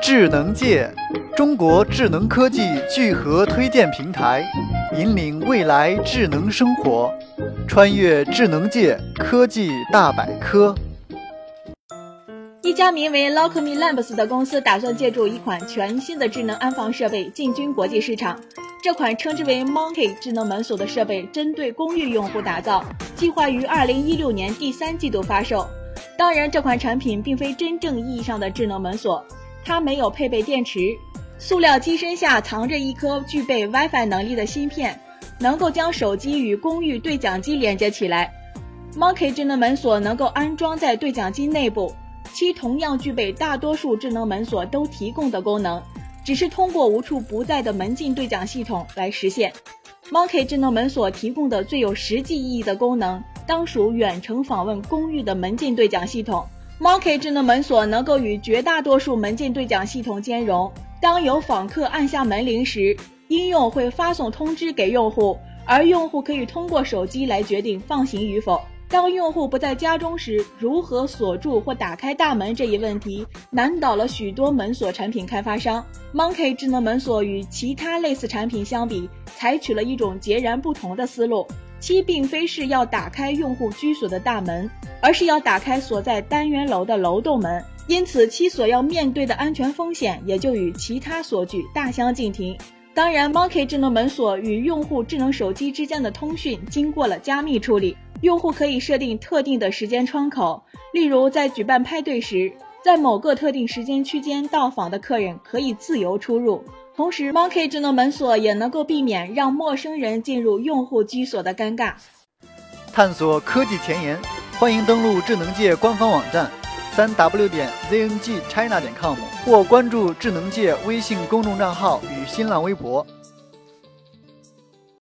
智能界，中国智能科技聚合推荐平台，引领未来智能生活，穿越智能界科技大百科。一家名为 Lockme Labs 的公司打算借助一款全新的智能安防设备进军国际市场。这款称之为 Monkey 智能门锁的设备，针对公寓用户打造，计划于二零一六年第三季度发售。当然，这款产品并非真正意义上的智能门锁。它没有配备电池，塑料机身下藏着一颗具备 WiFi 能力的芯片，能够将手机与公寓对讲机连接起来。Monkey 智能门锁能够安装在对讲机内部，其同样具备大多数智能门锁都提供的功能，只是通过无处不在的门禁对讲系统来实现。Monkey 智能门锁提供的最有实际意义的功能，当属远程访问公寓的门禁对讲系统。Monkey 智能门锁能够与绝大多数门禁对讲系统兼容。当有访客按下门铃时，应用会发送通知给用户，而用户可以通过手机来决定放行与否。当用户不在家中时，如何锁住或打开大门这一问题，难倒了许多门锁产品开发商。Monkey 智能门锁与其他类似产品相比，采取了一种截然不同的思路。其并非是要打开用户居所的大门，而是要打开所在单元楼的楼栋门，因此其所要面对的安全风险也就与其他锁具大相径庭。当然，Monkey 智能门锁与用户智能手机之间的通讯经过了加密处理，用户可以设定特定的时间窗口，例如在举办派对时，在某个特定时间区间到访的客人可以自由出入。同时，Monkey 智能门锁也能够避免让陌生人进入用户居所的尴尬。探索科技前沿，欢迎登录智能界官方网站三 w 点 zngchina 点 com 或关注智能界微信公众账号与新浪微博。